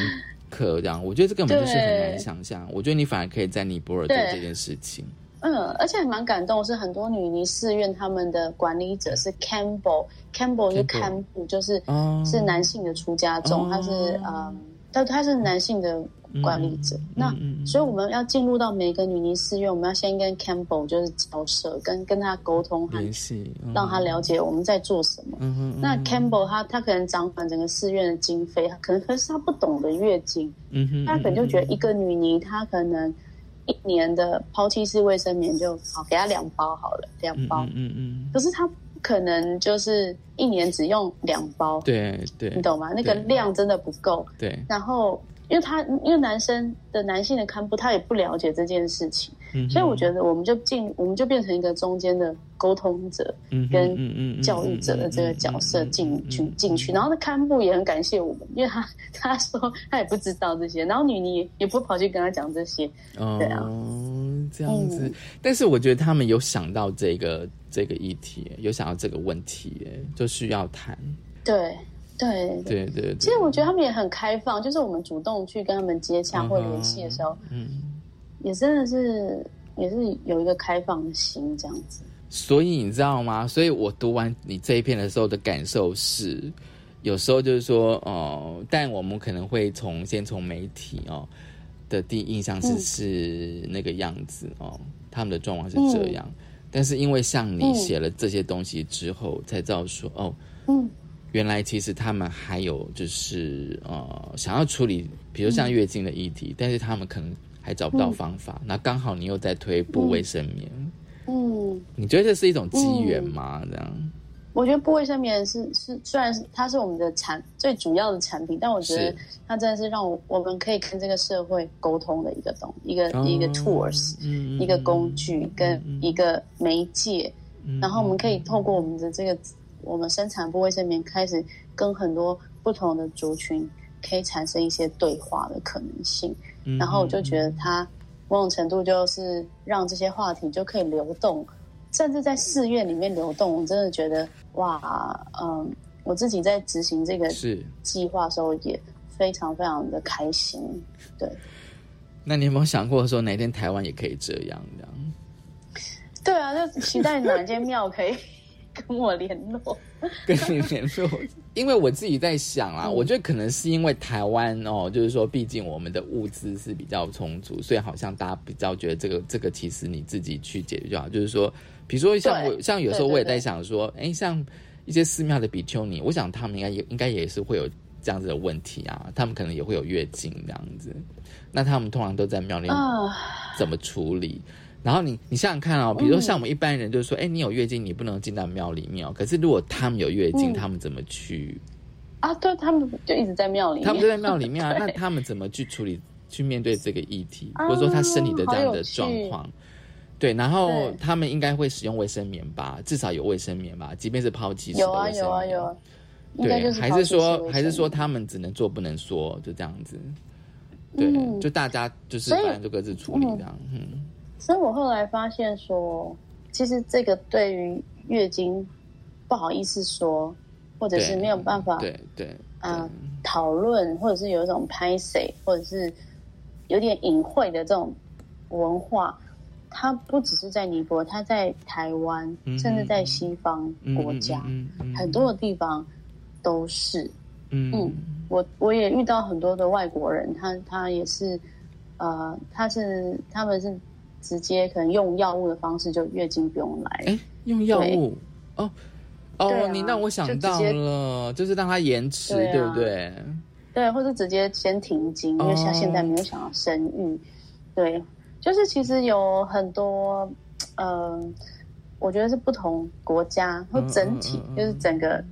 课这样，我觉得这根本就是很难想象。我觉得你反而可以在尼泊尔做这件事情。嗯，而且还蛮感动，是很多女尼寺院他们的管理者是 Campbell，Campbell 是堪布，就是是男性的出家众，他是嗯他他是男性的管理者，那所以我们要进入到每个女尼寺院，我们要先跟 Campbell 就是交涉，跟跟他沟通和联系，让他了解我们在做什么。那 Campbell 他他可能掌管整个寺院的经费，他可能可是他不懂得月经，他可能就觉得一个女尼她可能一年的抛弃式卫生棉就好，给他两包好了，两包，嗯嗯，可是他可能就是一年只用两包，对对，你懂吗？那个量真的不够，对，然后。因为他因为男生的男性的看部，他也不了解这件事情，所以我觉得我们就进，我们就变成一个中间的沟通者跟教育者的这个角色进去进去。然后那看部也很感谢我们，因为他他说他也不知道这些，然后女尼也不跑去跟他讲这些，对啊，这样子。但是我觉得他们有想到这个这个议题，有想到这个问题，就需要谈。对。对对对，其实我觉得他们也很开放，就是我们主动去跟他们接洽或联系的时候，嗯，也真的是也是有一个开放的心这样子。所以你知道吗？所以我读完你这一篇的时候的感受是，有时候就是说，哦，但我们可能会从先从媒体哦的第一印象是是那个样子哦，他们的状况是这样，但是因为像你写了这些东西之后，才知道说，哦，嗯。原来其实他们还有就是呃想要处理，比如像月经的议题，但是他们可能还找不到方法。那刚好你又在推布卫生棉，嗯，你觉得这是一种机缘吗？这样？我觉得布卫生棉是是虽然是它是我们的产最主要的产品，但我觉得它真的是让我我们可以跟这个社会沟通的一个东一个一个 tools，一个工具跟一个媒介，然后我们可以透过我们的这个。我们生产部卫生棉开始跟很多不同的族群可以产生一些对话的可能性，然后我就觉得它某种程度就是让这些话题就可以流动，甚至在寺院里面流动。我真的觉得哇，嗯，我自己在执行这个是计划的时候也非常非常的开心。对，那你有没有想过说哪天台湾也可以这样？这样？对啊，就期待哪间庙可以。跟我联络，跟你联络，因为我自己在想啊，我觉得可能是因为台湾哦，就是说，毕竟我们的物资是比较充足，所以好像大家比较觉得这个这个其实你自己去解决就好。就是说，比如说像我，像有时候我也在想说，哎，像一些寺庙的比丘尼，我想他们应该也应该也是会有这样子的问题啊，他们可能也会有月经这样子，那他们通常都在庙里怎么处理？然后你你想想看哦，比如说像我们一般人就是说，哎，你有月经，你不能进到庙里面哦。可是如果他们有月经，他们怎么去？啊，对他们就一直在庙里面，他们就在庙里面啊。那他们怎么去处理、去面对这个议题，或者说他身体的这样的状况？对，然后他们应该会使用卫生棉吧，至少有卫生棉吧，即便是抛弃式的卫生棉。有啊有啊有。对，还是说还是说他们只能做不能说，就这样子。对，就大家就是反正就各自处理这样，嗯。所以我后来发现说，其实这个对于月经不好意思说，或者是没有办法对对啊讨论，或者是有一种拍谁，或者是有点隐晦的这种文化，它不只是在尼泊尔，它在台湾，甚至在西方国家很多的地方都是。嗯，我我也遇到很多的外国人，他他也是呃，他是他们是。直接可能用药物的方式，就月经不用来。哎，用药物哦哦，你让我想到了，就是让它延迟，对不对？对，或者直接先停经，因为像现在没有想要生育。对，就是其实有很多，嗯，我觉得是不同国家或整体，就是整个，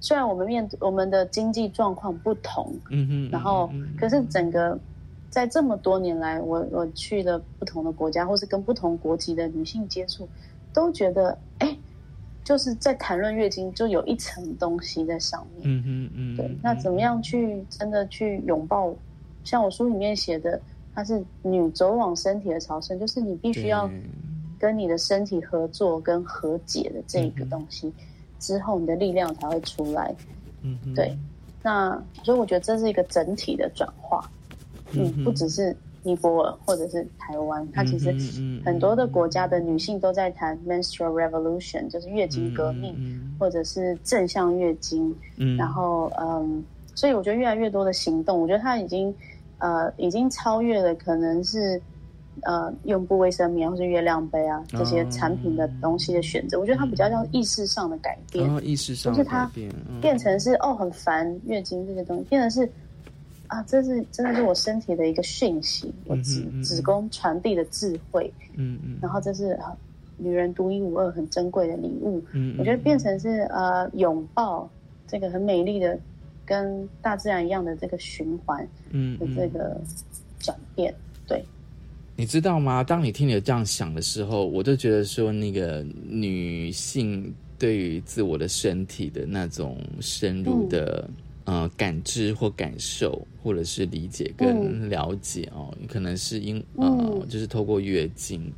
虽然我们面我们的经济状况不同，嗯哼，然后可是整个。在这么多年来，我我去了不同的国家，或是跟不同国籍的女性接触，都觉得，哎，就是在谈论月经，就有一层东西在上面。嗯嗯嗯。对，那怎么样去真的去拥抱？像我书里面写的，它是女走往身体的朝圣，就是你必须要跟你的身体合作跟和解的这个东西，之后你的力量才会出来。嗯，对。那所以我觉得这是一个整体的转化。嗯，不只是尼泊尔或者是台湾，它其实很多的国家的女性都在谈 menstrual revolution，就是月经革命，或者是正向月经。嗯，然后嗯，所以我觉得越来越多的行动，我觉得它已经呃已经超越了可能是呃用布卫生棉或是月亮杯啊这些产品的东西的选择，我觉得它比较像意识上的改变，然后意识上就是它改变，嗯。变成是哦很烦月经这些东西，变成是啊这是真的是我身体的一个讯息，我子嗯嗯嗯子宫传递的智慧，嗯嗯。然后这是呃女人独一无二很珍贵的礼物，嗯我觉得变成是呃拥抱这个很美丽的跟大自然一样的这个循环嗯的这个转变，对，你知道吗？当你听你这样想的时候，我就觉得说，那个女性对于自我的身体的那种深入的、呃感知或感受，或者是理解跟嗯了解哦，可能是因呃、嗯就是透过月经。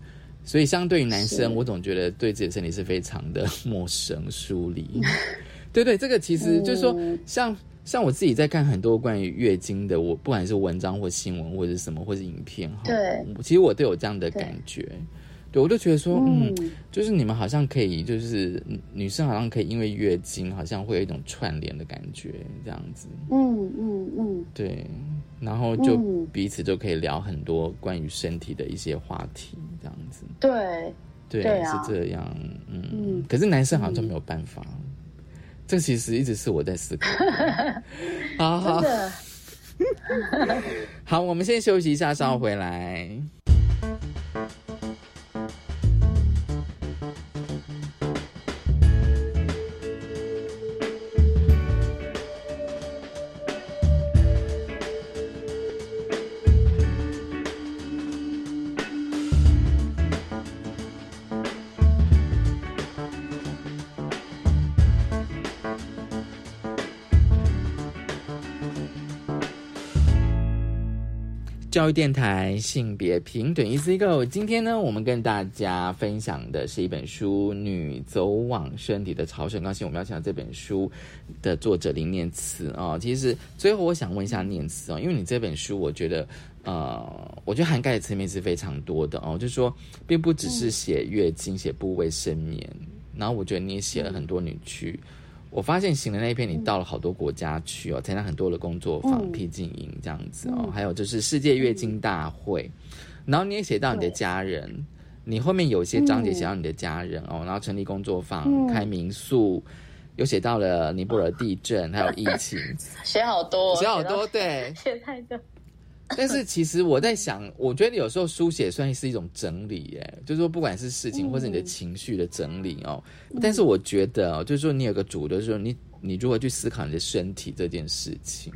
所以，相对于男生，我总觉得对自己的身体是非常的 陌生、疏离。对对，这个其实就是说，嗯像像我自己在看很多关于月经的，我不管是文章或新闻或者什么，或是影片哈，对，其实我都有这样的感觉。对，我就觉得说，嗯，嗯就是你们好像可以，就是嗯女生好像可以因为月经，好像会有一种串联的感觉，这样子。嗯嗯嗯，对，然后就嗯彼此就可以聊很多关于身体的一些话题，这样子。对，对，对啊是这样。嗯，嗯可是男生好像就没有办法。这其实一直是我在思考 的。好好真的，好，我们先休息一下，稍后回来。教育电台性别平等 Easy Go，今天呢，我们跟大家分享的是一本书《女走往身体的朝圣》。高兴我们要请到这本书的作者林念慈啊、哦。其实最后我想问一下念慈哦，因为你这本书，我觉得呃，我觉得涵盖的层面是非常多的哦，就是说，并不只是写月经、写部位生眠，然后我觉得你也写了很多女区。我发现行的那一篇，你到了好多国家去哦，参加很多的工作坊、嗯。僻静营这样子哦，嗯还有就是世界月经大会，然后你也写到你的家人，你后面有一些章节写到你的家人哦，然后成立工作坊、嗯。开民宿，又写到了尼泊尔地震，还有疫情，写好多，写好多，对。写太多，但是其实我在想，我觉得有时候书写算是一种整理，耶，就是说不管是事情或是你的情绪的整理哦。但是我觉得哦，就是说你有个主的，就是说你你如何去思考你的身体这件事情，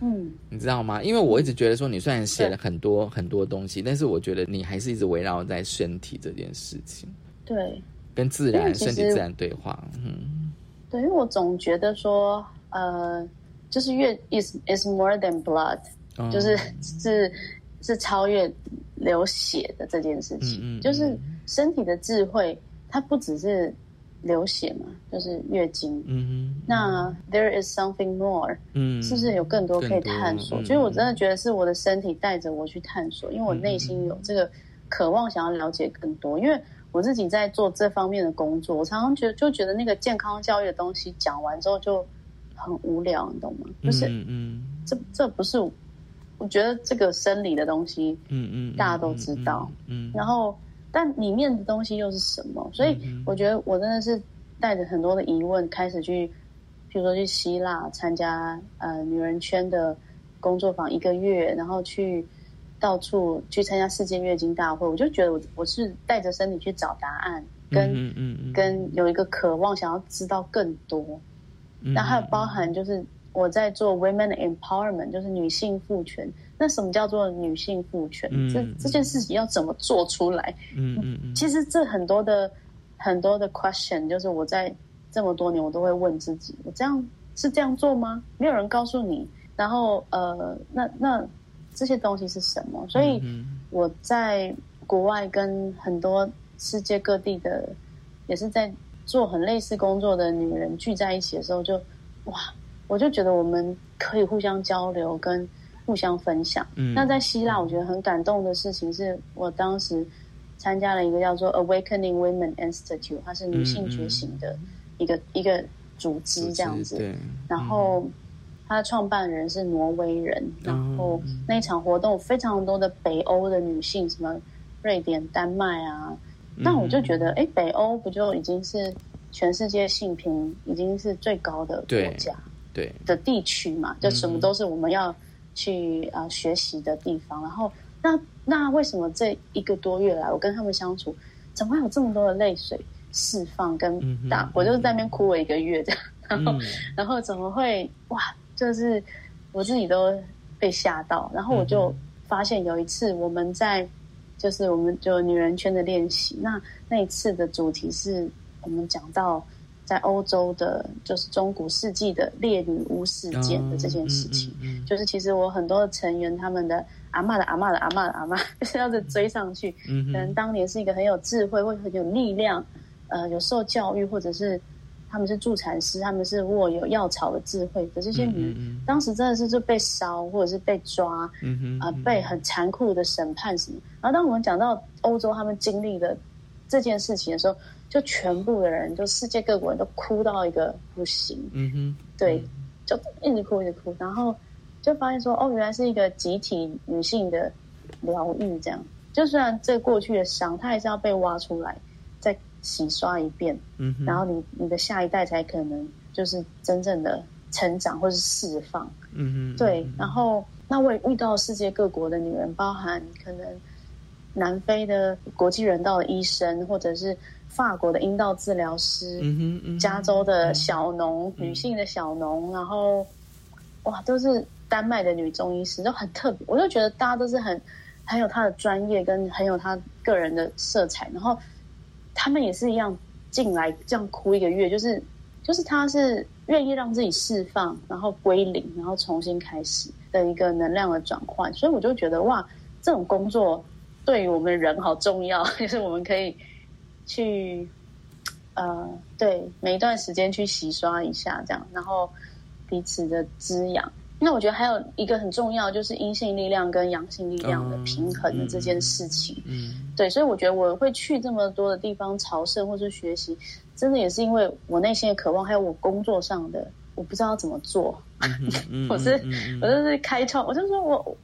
嗯你知道吗？因为我一直觉得说，你虽然写了很多很多东西，但是我觉得你还是一直围绕在身体这件事情，对跟自然身体自然对话。嗯对，因为我总觉得说，呃，就是越 is is more than blood，、哦就是是是超越流血的这件事情，嗯嗯就是身体的智慧，它不只是流血嘛，就是月经。嗯那 there is something more，嗯是不是有更多可以探索？嗯所以我真的觉得是我的身体带着我去探索，因为我内心有这个渴望，想要了解更多。因为我自己在做这方面的工作，我常常觉得就觉得那个健康教育的东西讲完之后就很无聊，你懂吗？就是嗯嗯这这不是，我觉得这个生理的东西，嗯嗯，大家都知道，嗯，然后但里面的东西又是什么？所以我觉得我真的是带着很多的疑问开始去，比如说去希腊参加呃女人圈的工作坊一个月，然后去到处去参加世界月经大会，我就觉得我我是带着身体去找答案，跟、嗯嗯嗯跟有一个渴望想要知道更多，嗯。那还有包含就是我在做 women empowerment，就是女性赋权。那什么叫做女性赋权？嗯这这件事情要怎么做出来？嗯嗯嗯，其实这很多的很多的 question，就是我在这么多年我都会问自己：我这样是这样做吗？没有人告诉你。然后呃，那那这些东西是什么？所以我在国外跟很多世界各地的也是在做很类似工作的女人聚在一起的时候就，哇，我就觉得我们可以互相交流跟互相分享。嗯那在希腊，我觉得很感动的事情是我当时参加了一个叫做 Awakening Women Institute，它是女性觉醒的一个、一个组织这样子。对，然后他的创办人是挪威人，然后嗯那一场活动非常多的北欧的女性，什么瑞典、丹麦啊，那我就觉得，哎，北欧不就已经是全世界性平已经是最高的国对家对，的地区嘛？就什么都是我们要去啊、呃学习的地方。然后，那那为什么这一个多月来，我跟他们相处，怎么会有这么多的泪水释放跟大？我就是在那边哭了一个月这样，然后、嗯然后怎么会哇？就是我自己都被吓到，然后我就发现有一次我们在就是我们就女人圈的练习，那那一次的主题是我们讲到在欧洲的，就是中古世纪的猎女巫事件的这件事情，就是其实我很多的成员他们的阿妈的阿妈的阿妈的阿妈，就是要是追上去，嗯可能当年是一个很有智慧或者很有力量，呃，有受教育或者是。他们是助产师，他们是握有药草的智慧的这些女人，当时真的是就被烧或者是被抓，嗯啊、被很残酷的审判什么。然后当我们讲到欧洲他们经历的这件事情的时候，就全部的人，就世界各国人都哭到一个不行，嗯哼，对，就一直哭一直哭，然后就发现说，哦，原来是一个集体女性的疗愈，这样。就虽然这过去的伤，它还是要被挖出来，再洗刷一遍，嗯哼然后你你的下一代才可能就是真正的成长或是释放。嗯哼，对，然后那我也遇到世界各国的女人，包含可能南非的国际人道的医生，或者是法国的阴道治疗师，嗯嗯加州的小农，女性的小农，然后哇，都是丹麦的女中医师，都很特别。我就觉得大家都是很很有他的专业，跟很有他个人的色彩，然后他们也是一样进来这样哭一个月，就是就是他是愿意让自己释放，然后归零，然后重新开始的一个能量的转换。所以我就觉得哇，这种工作对于我们人好重要，就是我们可以去呃，对每一段时间去洗刷一下，这样，然后彼此的滋养。那我觉得还有一个很重要，就是阴性力量跟阳性力量的平衡的这件事情。嗯对，所以我觉得我会去这么多的地方朝圣或是学习，真的也是因为我内心的渴望，还有我工作上的我不知道怎么做。嗯 我是我就是开创，我就说我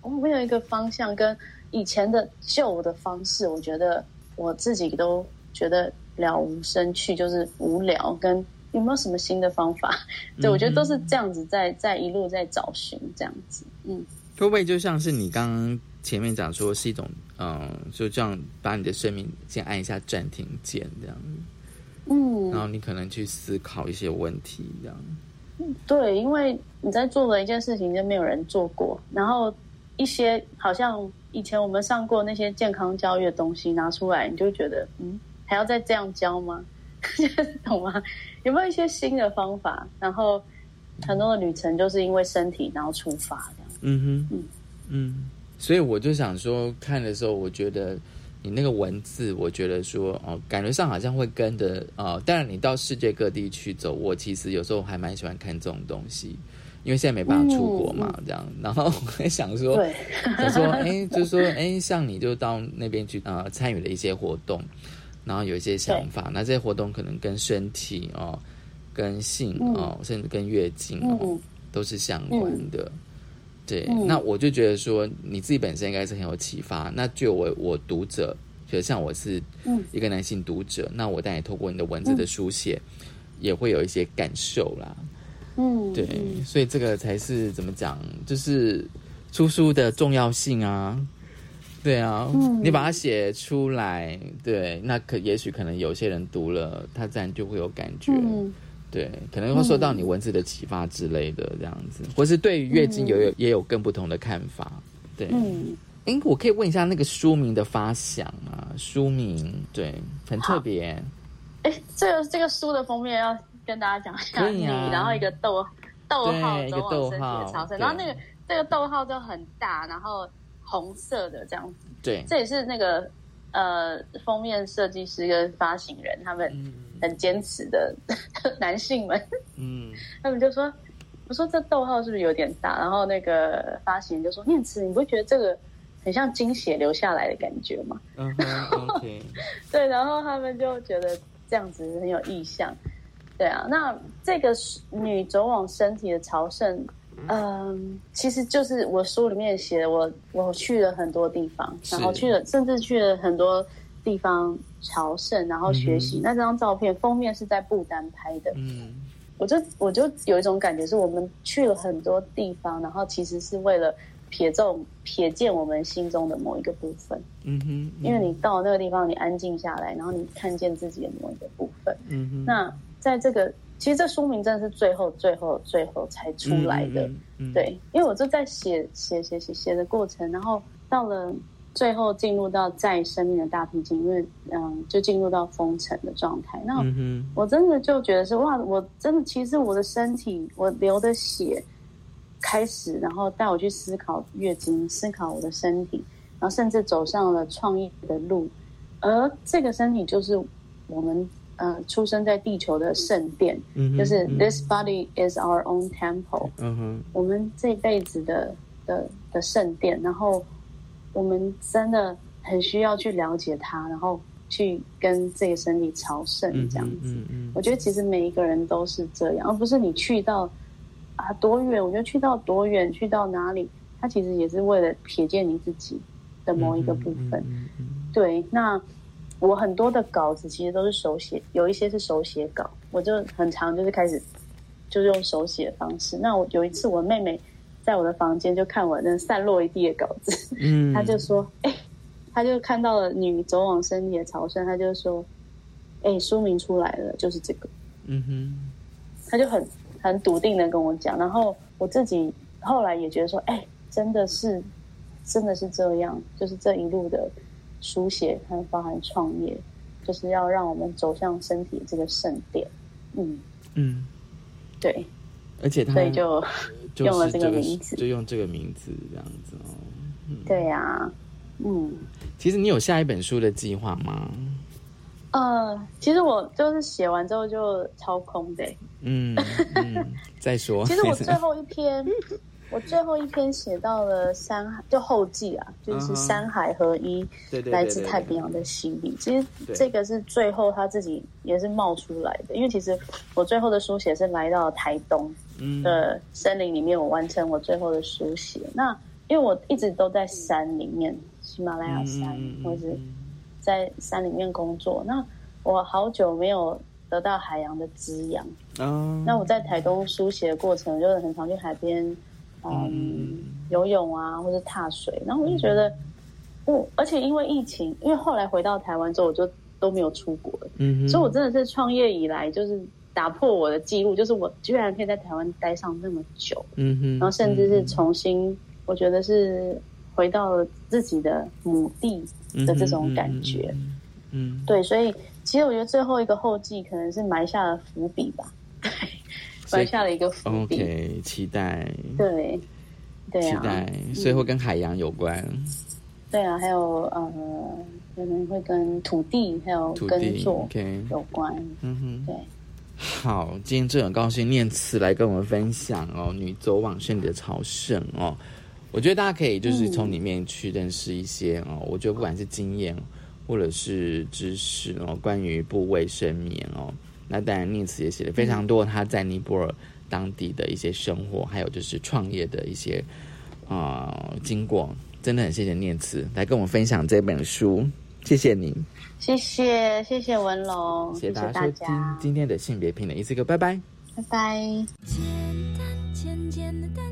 我没有一个方向，跟以前的旧的方式，我觉得我自己都觉得了无生趣，就是无聊，跟有没有什么新的方法？对，我觉得都是这样子在，在一路在找寻这样子，嗯。会不会就像是你刚刚前面讲说是一种，嗯、就这样把你的生命先按一下暂停键这样子，嗯，然后你可能去思考一些问题这样。对，因为你在做的一件事情就没有人做过，然后一些好像以前我们上过那些健康教育的东西拿出来，你就觉得，嗯，还要再这样教吗？懂吗？有没有一些新的方法？然后很多的旅程就是因为身体然后出发这样。嗯哼，嗯嗯，所以我就想说，看的时候，我觉得你那个文字，我觉得说，哦，感觉上好像会跟着，哦，当然你到世界各地去走，我其实有时候还蛮喜欢看这种东西，因为现在没办法出国嘛，这样，然后我在想说，想说，哎，就是说，哎，像你就到那边去，啊，参与了一些活动，然后有一些想法，那这些活动可能跟身体哦，跟性哦，甚至跟月经哦，嗯都是相关的。对，嗯。那我就觉得说，你自己本身应该是很有启发。那就我我读者，觉得像我是嗯。一个男性读者，那我当然也透过你的文字的书写，也会有一些感受啦。嗯，对，所以这个才是怎么讲，就是出书的重要性啊。对啊，嗯你把它写出来，对，那可也许可能有些人读了，他自然就会有感觉。嗯对，可能会受到你文字的启发之类的，这样子，或是对于月经有有也有更不同的看法。对，嗯，哎，我可以问一下那个书名的发想吗？书名对，很特别。哎，这个这个书的封面要跟大家讲一下，你啊然后一个逗逗号走往身体的朝圣，然后那个这个逗号就很大，然后红色的这样子。对，这也是那个呃封面设计师跟发行人他们很坚持的 男性们，嗯，他们就说：“我说这逗号是不是有点大？”然后那个发行人就说：“念慈，你不会觉得这个很像精血流下来的感觉吗嗯哼，OK，？” 对，然后他们就觉得这样子很有意象。对啊，那这个女走往身体的朝圣，嗯，其实就是我书里面写的，我我去了很多地方，然后去了，甚至去了很多地方朝圣，然后学习。那这张照片封面是在不丹拍的，嗯，我就我就有一种感觉，是我们去了很多地方，然后其实是为了瞥中瞥见我们心中的某一个部分，嗯哼，因为你到那个地方，你安静下来，然后你看见自己的某一个部分，嗯哼，那。在这个，其实这书名真的是最后、最后、最后才出来的，对，因为我就在写写写写写的过程，然后到了最后进入到在生命的大瓶颈，因为嗯，就进入到封城的状态。那我真的就觉得是哇，我真的其实我的身体，我流的血开始，然后带我去思考月经，思考我的身体，然后甚至走上了创业的路，而这个身体就是我们。嗯，出生在地球的圣殿，就是 This body is our own temple。嗯哼，我们这辈子的的的圣殿，然后我们真的很需要去了解它，然后去跟这个身体朝圣这样子。嗯嗯，我觉得其实每一个人都是这样，而不是你去到啊多远，我觉得去到多远，去到哪里，它其实也是为了瞥见你自己的某一个部分。对，那。我很多的稿子其实都是手写，有一些是手写稿，我就很长，就是开始就是用手写的方式。那我有一次，我妹妹在我的房间就看我那散落一地的稿子，嗯，她就说：“哎，她就看到了女走往身体的朝圣，她就说：‘哎，书名出来了，就是这个。’嗯哼，她就很很笃定的跟我讲。然后我自己后来也觉得说：‘哎，真的是，真的是这样，就是这一路的。’书写还包含创业，就是要让我们走向身体这个圣殿。嗯嗯，对，而且所以就 用了这个名字，就用这个名字这样子哦。对呀，嗯。其实你有下一本书的计划吗？呃，其实我就是写完之后就超空的。嗯，再说。其实我最后一篇。我最后一篇写到了山海，就后记啊，就是山海合一，来自太平洋的洗礼。其实这个是最后他自己也是冒出来的，因为其实我最后的书写是来到台东的森林里面，我完成我最后的书写。那因为我一直都在山里面，喜马拉雅山，或者在山里面工作。那我好久没有得到海洋的滋养。那我在台东书写的过程，就是很常去海边。嗯，游泳啊，或者踏水，然后我就觉得，我而且因为疫情，因为后来回到台湾之后，我就都没有出国了，嗯，所以我真的是创业以来，就是打破我的记录，就是我居然可以在台湾待上那么久，嗯哼，然后甚至是重新，我觉得是回到了自己的母地的这种感觉，嗯，对，所以其实我觉得最后一个后记可能是埋下了伏笔吧。埋下了一个伏笔。OK，期待。对，对啊，期待。所以会跟海洋有关。对啊，还有呃，可能会跟土地还有耕作有关。嗯哼，对。好，今天真的很高兴念慈来跟我们分享哦，女走往圣的朝圣哦。我觉得大家可以就是从里面去认识一些哦，我觉得不管是经验或者是知识哦，关于部位生眠哦。那当然，念慈也写了非常多他在尼泊尔当地的一些生活，还有就是创业的一些啊经过，真的很谢谢念慈来跟我们分享这本书，谢谢你，谢谢谢谢文龙，谢谢大家今天的性别平等一次个，拜拜，拜拜。但一切风平浪